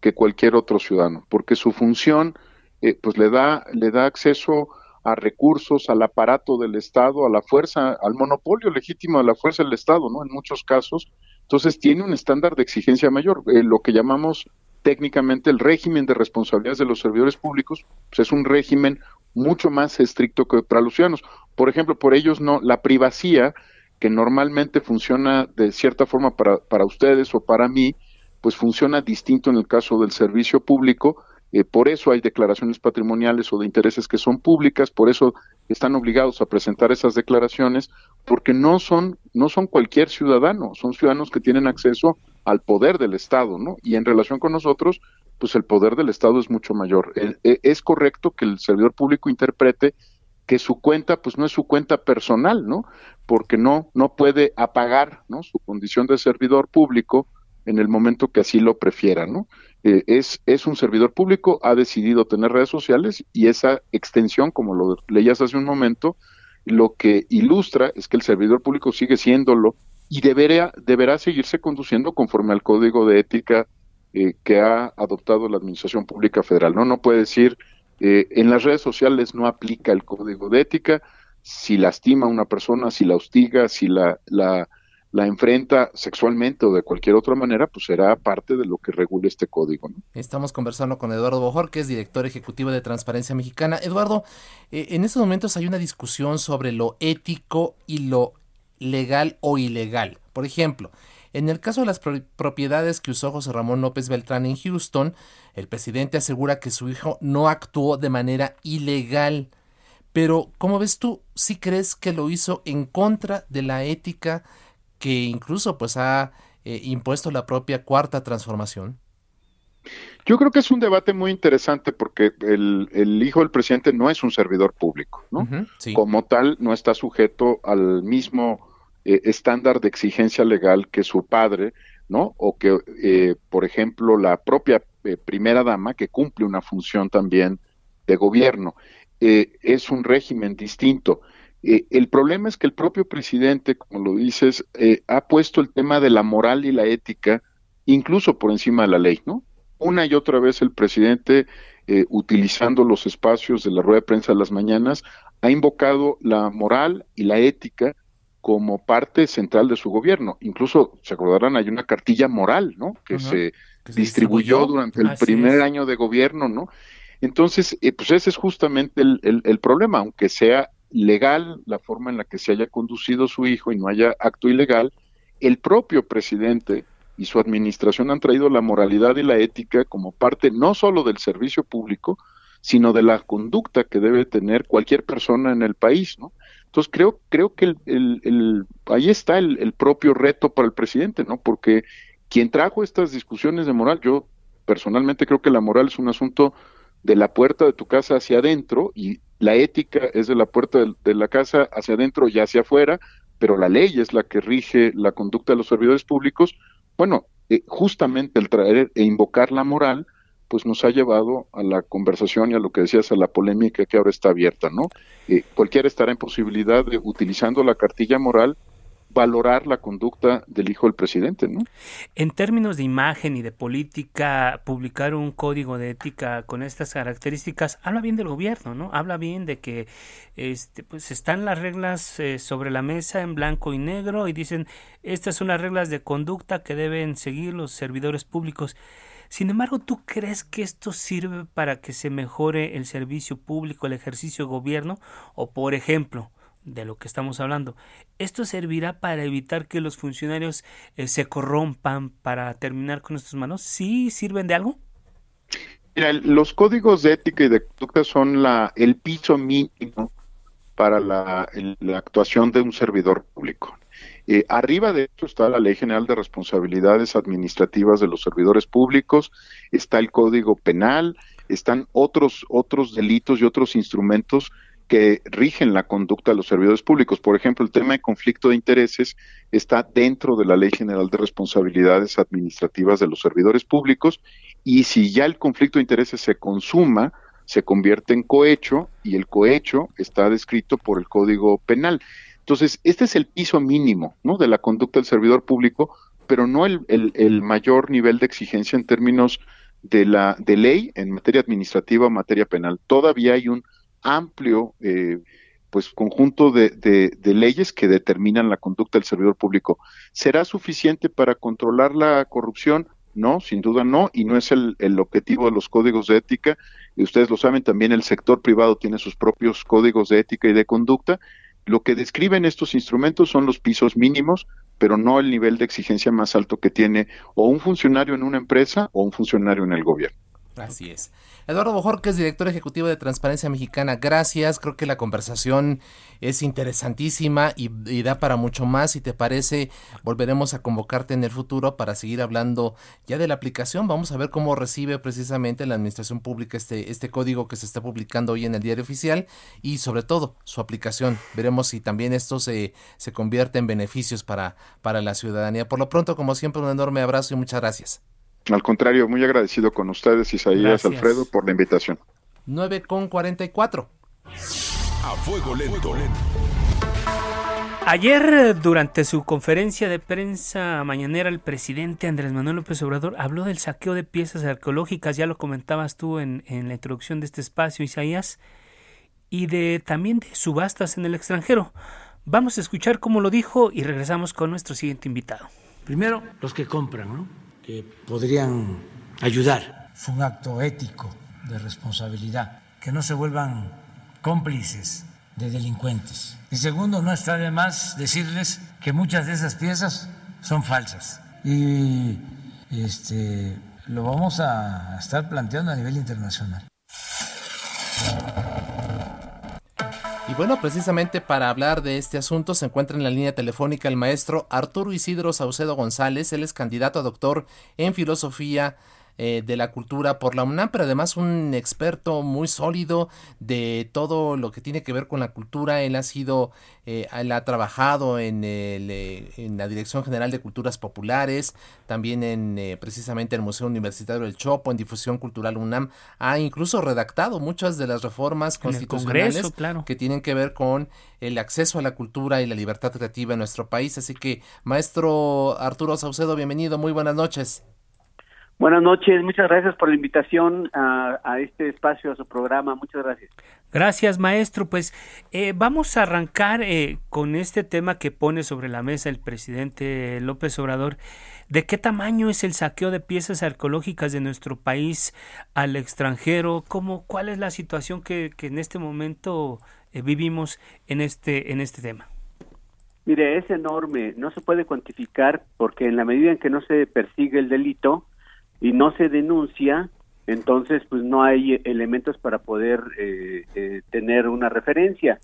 Speaker 11: que cualquier otro ciudadano, porque su función eh, pues le da, le da acceso a recursos, al aparato del Estado, a la fuerza, al monopolio legítimo de la fuerza del Estado, ¿no? En muchos casos. Entonces tiene un estándar de exigencia mayor, eh, lo que llamamos técnicamente el régimen de responsabilidades de los servidores públicos pues es un régimen mucho más estricto que para los ciudadanos. Por ejemplo, por ellos no, la privacidad que normalmente funciona de cierta forma para, para ustedes o para mí, pues funciona distinto en el caso del servicio público. Eh, por eso hay declaraciones patrimoniales o de intereses que son públicas, por eso están obligados a presentar esas declaraciones, porque no son, no son cualquier ciudadano, son ciudadanos que tienen acceso al poder del Estado, ¿no? Y en relación con nosotros, pues el poder del Estado es mucho mayor. E, e, es correcto que el servidor público interprete que su cuenta, pues no es su cuenta personal, ¿no? Porque no, no puede apagar, ¿no? Su condición de servidor público en el momento que así lo prefiera, ¿no? Eh, es, es un servidor público, ha decidido tener redes sociales y esa extensión, como lo leías hace un momento, lo que ilustra es que el servidor público sigue siéndolo y deberá, deberá seguirse conduciendo conforme al código de ética eh, que ha adoptado la Administración Pública Federal. No, no puede decir, eh, en las redes sociales no aplica el código de ética, si lastima a una persona, si la hostiga, si la, la, la enfrenta sexualmente o de cualquier otra manera, pues será parte de lo que regule este código.
Speaker 7: Estamos conversando con Eduardo Bojor, que es director ejecutivo de Transparencia Mexicana. Eduardo, eh, en estos momentos hay una discusión sobre lo ético y lo legal o ilegal. Por ejemplo, en el caso de las propiedades que usó José Ramón López Beltrán en Houston, el presidente asegura que su hijo no actuó de manera ilegal. Pero, ¿cómo ves tú? ¿Sí crees que lo hizo en contra de la ética que incluso pues ha eh, impuesto la propia cuarta transformación?
Speaker 11: Yo creo que es un debate muy interesante porque el, hijo del presidente no es un servidor público, ¿no? Como tal, no está sujeto al mismo eh, estándar de exigencia legal que su padre, ¿no? O que, eh, por ejemplo, la propia eh, primera dama, que cumple una función también de gobierno. es un régimen distinto. El problema es que el propio presidente, como lo dices, ha puesto el tema de la moral y la ética incluso por encima de la ley, ¿no? Una y otra vez el presidente, utilizando los espacios de la rueda de prensa de las mañanas, ha invocado la moral y la ética como parte central de su gobierno. Incluso, se acordarán, hay una cartilla moral, ¿no? Que, se, distribuyó, durante el primer año de gobierno, ¿no? Entonces, eh, pues ese es justamente el, el, problema, aunque sea legal la forma en la que se haya conducido su hijo y no haya acto ilegal, el propio presidente y su administración han traído la moralidad y la ética como parte no solo del servicio público, sino de la conducta que debe tener cualquier persona en el país, ¿no? Entonces creo, creo que el, ahí está el, propio reto para el presidente, ¿no? Porque quien trajo estas discusiones de moral, yo personalmente creo que la moral es un asunto de la puerta de tu casa hacia adentro y la ética es de la puerta de, la casa hacia adentro y hacia afuera, pero la ley es la que rige la conducta de los servidores públicos. Bueno, eh, justamente el traer e invocar la moral, pues nos ha llevado a la conversación y a lo que decías, a la polémica que ahora está abierta, ¿no? Eh, cualquiera estará en posibilidad de, utilizando la cartilla moral, valorar la conducta del hijo del presidente, ¿no?
Speaker 6: En términos de imagen y de política, publicar un código de ética con estas características habla bien del gobierno, ¿no? Habla bien de que este pues están las reglas eh, sobre la mesa en blanco y negro y dicen estas son las reglas de conducta que deben seguir los servidores públicos. Sin embargo, ¿tú crees que esto sirve para que se mejore el servicio público, el ejercicio de gobierno? O, por ejemplo, de lo que estamos hablando. ¿Esto servirá para evitar que los funcionarios eh, se corrompan para terminar con estos manos? ¿Sí sirven de algo?
Speaker 11: Mira, los códigos de ética y de conducta son la, el piso mínimo para la, actuación de un servidor público. Eh, arriba de esto está la Ley General de Responsabilidades Administrativas de los Servidores Públicos, está el Código Penal, están otros, otros delitos y otros instrumentos que rigen la conducta de los servidores públicos. Por ejemplo, el tema de conflicto de intereses está dentro de la Ley General de Responsabilidades Administrativas de los Servidores Públicos y si ya el conflicto de intereses se consuma, se convierte en cohecho y el cohecho está descrito por el Código Penal. Entonces, este es el piso mínimo ¿no? de la conducta del servidor público, pero no el, mayor nivel de exigencia en términos de la de ley en materia administrativa o materia penal. Todavía hay un amplio eh, pues conjunto de, leyes que determinan la conducta del servidor público. ¿Será suficiente para controlar la corrupción? No, sin duda no, y no es el, el, objetivo de los códigos de ética. Y ustedes lo saben, también el sector privado tiene sus propios códigos de ética y de conducta. Lo que describen estos instrumentos son los pisos mínimos, pero no el nivel de exigencia más alto que tiene o un funcionario en una empresa o un funcionario en el gobierno.
Speaker 7: Así es. Eduardo Bojorquez, director ejecutivo de Transparencia Mexicana, gracias. Creo que la conversación es interesantísima y, da para mucho más. Si te parece, volveremos a convocarte en el futuro para seguir hablando ya de la aplicación. Vamos a ver cómo recibe precisamente la Administración Pública este, este código que se está publicando hoy en el diario oficial y sobre todo su aplicación. Veremos si también esto se, se convierte en beneficios para, para la ciudadanía. Por lo pronto, como siempre, un enorme abrazo y muchas gracias.
Speaker 11: Al contrario, muy agradecido con ustedes, Isaías, Alfredo, por la invitación.
Speaker 7: 9 con 44.
Speaker 2: A fuego lento.
Speaker 6: Ayer, durante su conferencia de prensa mañanera, el presidente Andrés Manuel López Obrador habló del saqueo de piezas arqueológicas, ya lo comentabas tú en, en la introducción de este espacio, Isaías, y de también de subastas en el extranjero. Vamos a escuchar cómo lo dijo y regresamos con nuestro siguiente invitado.
Speaker 12: Primero, los que compran, ¿no? Que podrían ayudar. Es un acto ético de responsabilidad, que no se vuelvan cómplices de delincuentes. Y segundo, no está de más decirles que muchas de esas piezas son falsas. Y este, lo vamos a estar planteando a nivel internacional.
Speaker 7: Y bueno, precisamente para hablar de este asunto se encuentra en la línea telefónica el maestro Arturo Isidro Saucedo González. Él es candidato a doctor en filosofía eh, de la cultura por la UNAM, pero además un experto muy sólido de todo lo que tiene que ver con la cultura. Él ha sido, eh, él ha trabajado en, el, eh, en, la Dirección General de Culturas Populares, también en precisamente el Museo Universitario del Chopo, en Difusión Cultural UNAM. Ha incluso redactado muchas de las reformas constitucionales que tienen que ver con el acceso a la cultura y la libertad creativa en nuestro país. Así que, maestro Arturo Saucedo, bienvenido, muy buenas noches.
Speaker 13: Buenas noches, muchas gracias por la invitación a, este espacio, a su programa, muchas gracias.
Speaker 6: Gracias, maestro. Pues eh, vamos a arrancar eh, con este tema que pone sobre la mesa el presidente López Obrador. ¿De qué tamaño es el saqueo de piezas arqueológicas de nuestro país al extranjero? ¿Cómo, ¿Cuál es la situación que, en este momento eh, vivimos en este, en este tema?
Speaker 13: Mire, es enorme, no se puede cuantificar porque en la medida en que no se persigue el delito, y no se denuncia, entonces pues no hay elementos para poder eh, eh, tener una referencia.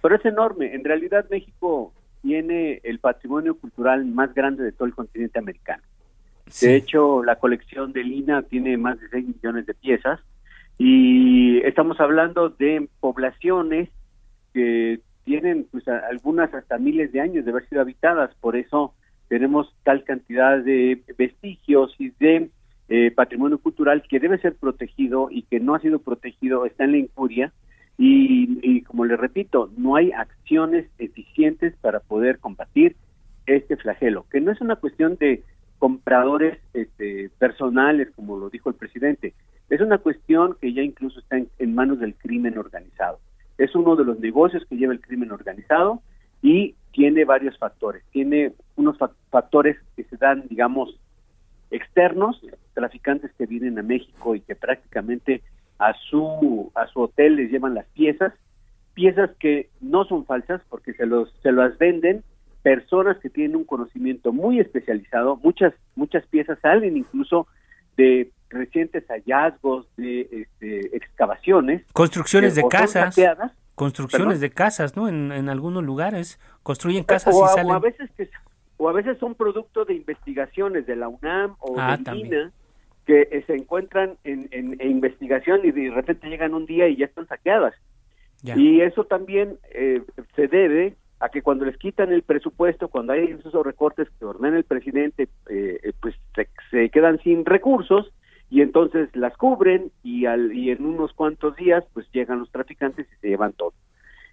Speaker 13: Pero es enorme. En realidad México tiene el patrimonio cultural más grande de todo el continente americano. De hecho, la colección de Lina tiene más de 6 millones de piezas y estamos hablando de poblaciones que tienen pues algunas hasta miles de años de haber sido habitadas, por eso tenemos tal cantidad de vestigios y de eh, patrimonio cultural que debe ser protegido y que no ha sido protegido está en la incuria y, como le repito, no hay acciones eficientes para poder combatir flagelo, que no es una cuestión de compradores este, personales, como lo dijo el presidente, es una cuestión que ya incluso está en, manos del crimen organizado. Es uno de los negocios que lleva el crimen organizado y tiene varios factores. Tiene unos factores que se dan, digamos, externos, traficantes que vienen a México y que prácticamente a su a su hotel les llevan las piezas, piezas que no son falsas porque se los se las venden personas que tienen un conocimiento muy especializado, muchas muchas piezas salen incluso de recientes hallazgos de este, excavaciones,
Speaker 6: construcciones de casas, construcciones de casas, ¿no? En, en, algunos lugares construyen casas y salen.
Speaker 13: O a veces que o a veces son producto de investigaciones de la UNAM o ah, de INA que eh, se encuentran en, en, investigación y de repente llegan un día y ya están saqueadas. Y eso también eh, se debe a que cuando les quitan el presupuesto, cuando hay esos recortes que ordena el presidente, eh, pues se, quedan sin recursos y entonces las cubren y, al, y en unos cuantos días pues llegan los traficantes y se llevan todo.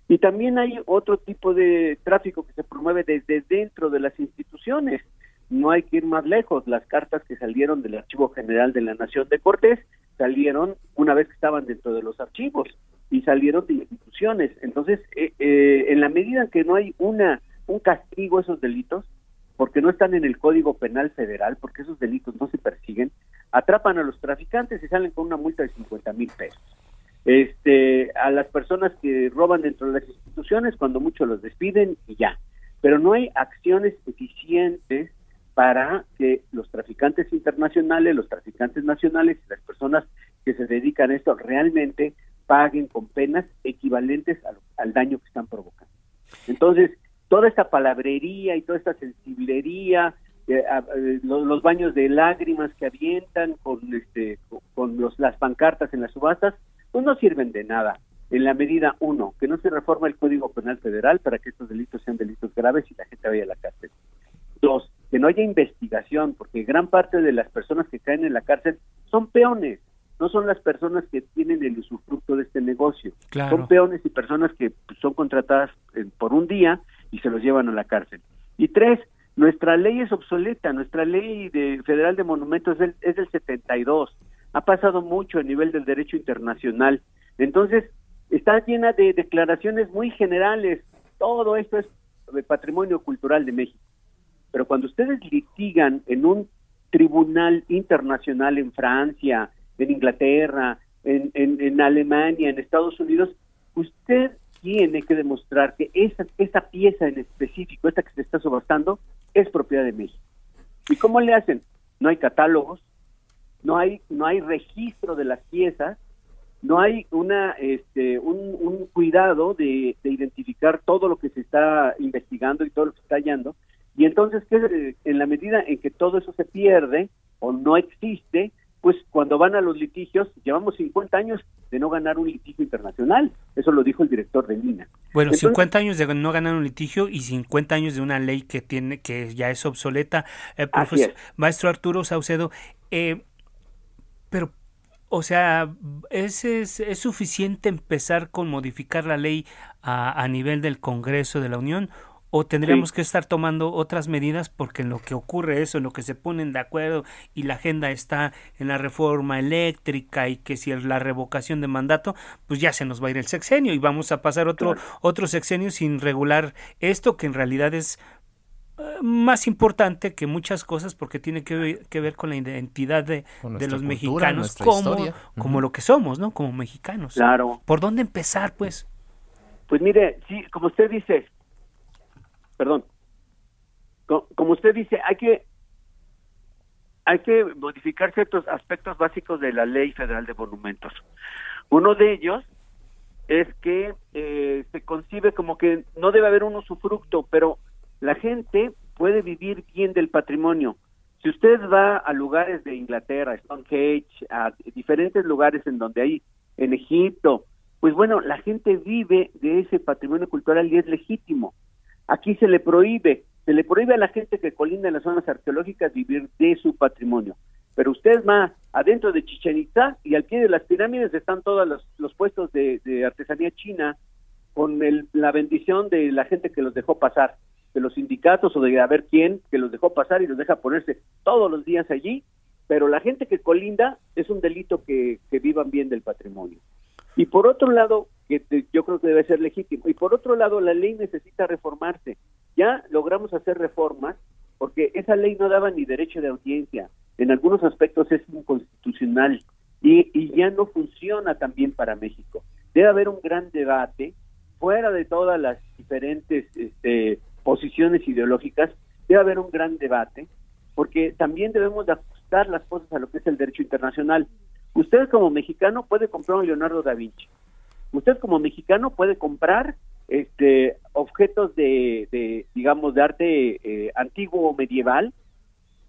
Speaker 13: Y también hay otro tipo de tráfico que se promueve desde dentro de las instituciones. No hay que ir más lejos. Las cartas que salieron del Archivo General de la Nación de Cortés salieron una vez que estaban dentro de los archivos y salieron de instituciones. Entonces, eh, eh, en la medida que no hay una un castigo a esos delitos, porque no están en el Código Penal Federal, porque esos delitos no se persiguen, atrapan a los traficantes y salen con una multa de 50 mil pesos este, a las personas que roban dentro de las instituciones, cuando mucho los despiden y ya. Pero no hay acciones eficientes para que los traficantes internacionales, los traficantes nacionales y las personas que se dedican a esto realmente paguen con penas equivalentes al, daño que están provocando. Entonces, toda esta palabrería y toda esta sensiblería, eh, eh, los, baños de lágrimas que avientan con, este, con los, las pancartas en las subastas, pues no sirven de nada. En la medida uno, que no se reforma el Código Penal Federal para que estos delitos sean delitos graves y la gente vaya a la cárcel. Dos, que no haya investigación, porque gran parte de las personas que caen en la cárcel son peones, no son las personas que tienen el usufructo de este negocio. Son peones y personas que son contratadas eh, por un día y se los llevan a la cárcel. Y tres, nuestra ley es obsoleta, nuestra ley de, federal de monumentos es del, es del 72 ha pasado mucho a nivel del derecho internacional. Entonces, está llena de declaraciones muy generales. Todo esto es patrimonio cultural de México. Pero cuando ustedes litigan en un tribunal internacional en Francia, en Inglaterra, en, en, Alemania, en Estados Unidos, usted tiene que demostrar que esa, esa pieza en específico, esta que se está subastando, es propiedad de México. ¿Y cómo le hacen? No hay catálogos, no hay no hay registro de las piezas no hay una este un, cuidado de, identificar todo lo que se está investigando y todo lo que se está hallando. Y entonces en la medida en que todo eso se pierde o no existe pues cuando van a los litigios llevamos 50 años de no ganar un litigio internacional. Eso lo dijo el director de Lina.
Speaker 6: Bueno 50 años de no ganar un litigio y 50 años de una ley que tiene que ya es obsoleta. Eh, profesor, maestro Arturo Saucedo eh, pero, o sea, ¿es, es, es suficiente empezar con modificar la ley a, a, nivel del Congreso de la Unión? ¿O tendríamos que estar tomando otras medidas porque en lo que ocurre eso, en lo que se ponen de acuerdo y la agenda está en la reforma eléctrica y que si es la revocación de mandato, pues ya se nos va a ir el sexenio y vamos a pasar otro, otro sexenio sin regular esto que en realidad es más importante que muchas cosas porque tiene que, ver con la identidad de, los mexicanos como, como lo que somos, ¿no? Como mexicanos.
Speaker 13: Claro.
Speaker 6: ¿Por dónde empezar, pues?
Speaker 13: Pues mire, sí, como usted dice, perdón, como usted dice, hay que hay que modificar ciertos aspectos básicos de la Ley Federal de Monumentos. Uno de ellos es que eh, se concibe como que no debe haber un usufructo, pero la gente puede vivir bien del patrimonio. Si usted va a lugares de Inglaterra, Stonehenge, a diferentes lugares en donde hay, en Egipto, pues bueno, la gente vive de ese patrimonio cultural y es legítimo. Aquí se le prohíbe, se le prohíbe a la gente que colinda en las zonas arqueológicas vivir de su patrimonio. Pero usted va adentro de Chichen Itza y al pie de las pirámides están todos los, puestos de, artesanía china con la bendición de la gente que los dejó pasar de los sindicatos o de a ver quién que los dejó pasar y los deja ponerse todos los días allí, pero la gente que colinda es un delito que, que vivan bien del patrimonio. Y por otro lado, que yo creo que debe ser legítimo, y por otro lado, la ley necesita reformarse. Ya logramos hacer reformas porque esa ley no daba ni derecho de audiencia, en algunos aspectos es inconstitucional y, y ya no funciona también para México. Debe haber un gran debate fuera de todas las diferentes este, posiciones ideológicas, debe haber un gran debate, porque también debemos de ajustar las cosas a lo que es el derecho internacional. Usted como mexicano puede comprar un Leonardo da Vinci. Usted como mexicano puede comprar este objetos de, digamos de arte eh, antiguo o medieval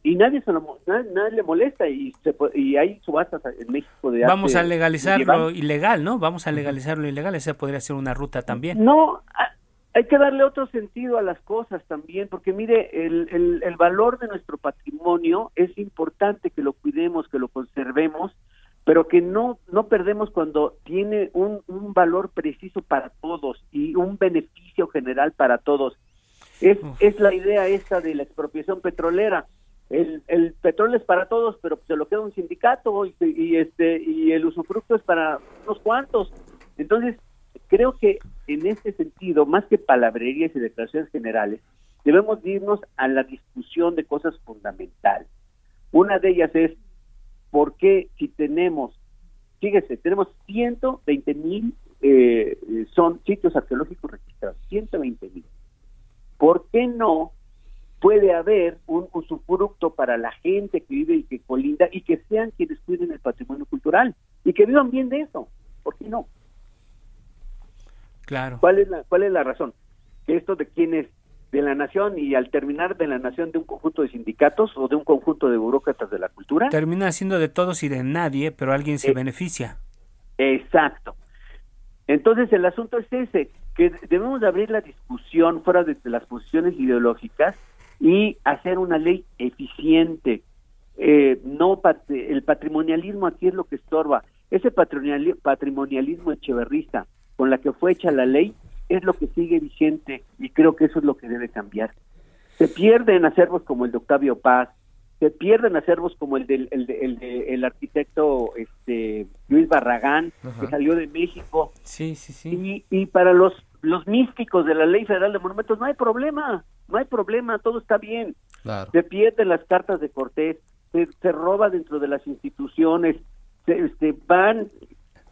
Speaker 13: y nadie se lo, nadie, le molesta y se, y hay subastas en México de
Speaker 6: vamos a legalizarlo ilegal no vamos a legalizarlo ilegal esa podría ser una ruta también
Speaker 13: no hay que darle otro sentido a las cosas también porque mire el, el, el valor de nuestro patrimonio es importante que lo cuidemos que lo conservemos pero que no no perdemos cuando tiene un, un valor preciso para todos y un beneficio general para todos. Es, es la idea esta de la expropiación petrolera. El, el petróleo es para todos, pero se lo queda un sindicato y, este y el usufructo es para unos cuantos. Entonces, creo que en este sentido, más que palabrerías y declaraciones generales, debemos irnos a la discusión de cosas fundamentales. Una de ellas es, ¿por qué si tenemos, fíjese, tenemos 120 mil, eh, son sitios arqueológicos registrados, 120 mil. ¿Por qué no puede haber un usufructo para la gente que vive y que colinda y que sean quienes cuiden el patrimonio cultural y que vivan bien de eso. ¿Por qué no?
Speaker 6: Claro.
Speaker 13: ¿Cuál es la, cuál es la razón? Que esto de quienes de la nación y al terminar de la nación de un conjunto de sindicatos o de un conjunto de burócratas de la cultura.
Speaker 6: Termina siendo de todos y de nadie, pero alguien se eh, beneficia.
Speaker 13: Exacto. Entonces el asunto es ese, que debemos de abrir la discusión fuera de las posiciones ideológicas y hacer una ley eficiente. Eh, no el patrimonialismo aquí es lo que estorba. Ese patrimonialismo echeverrista con la que fue hecha la ley es lo que sigue vigente y creo que eso es lo que debe cambiar. Se pierden acervos como el de Octavio Paz, se pierden acervos como el del el, el, arquitecto este Luis Barragán que salió de México.
Speaker 6: Sí, sí,
Speaker 13: sí. Y, y para los los místicos de la Ley Federal de Monumentos no hay problema no hay problema, todo está bien. Se pierden las cartas de Cortés, se, roba dentro de las instituciones, se, este, van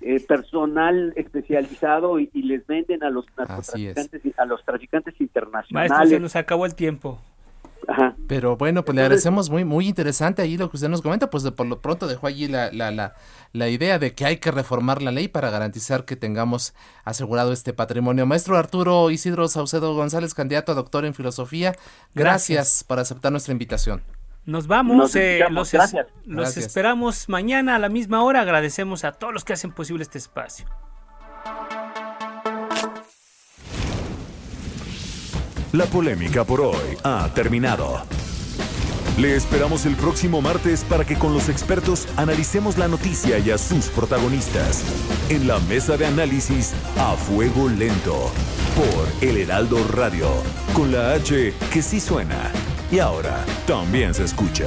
Speaker 13: eh, personal especializado y, les venden a los narcotraficantes, a los traficantes internacionales.
Speaker 6: Maestro, se nos acabó el tiempo.
Speaker 7: Pero bueno, pues le agradecemos muy, muy interesante ahí lo que usted nos comenta, pues de por lo pronto dejó allí la, la, la, la, idea de que hay que reformar la ley para garantizar que tengamos asegurado este patrimonio. Maestro Arturo Isidro Saucedo González, candidato a doctor en filosofía, gracias, por aceptar nuestra invitación.
Speaker 6: Nos vamos, eh, los, los esperamos mañana a la misma hora. Agradecemos a todos los que hacen posible este espacio.
Speaker 2: La polémica por hoy ha terminado. Le esperamos el próximo martes para que con los expertos analicemos la noticia y a sus protagonistas. En la mesa de análisis a fuego lento. Por El Heraldo Radio. Con la H que sí suena. Y ahora también se escucha.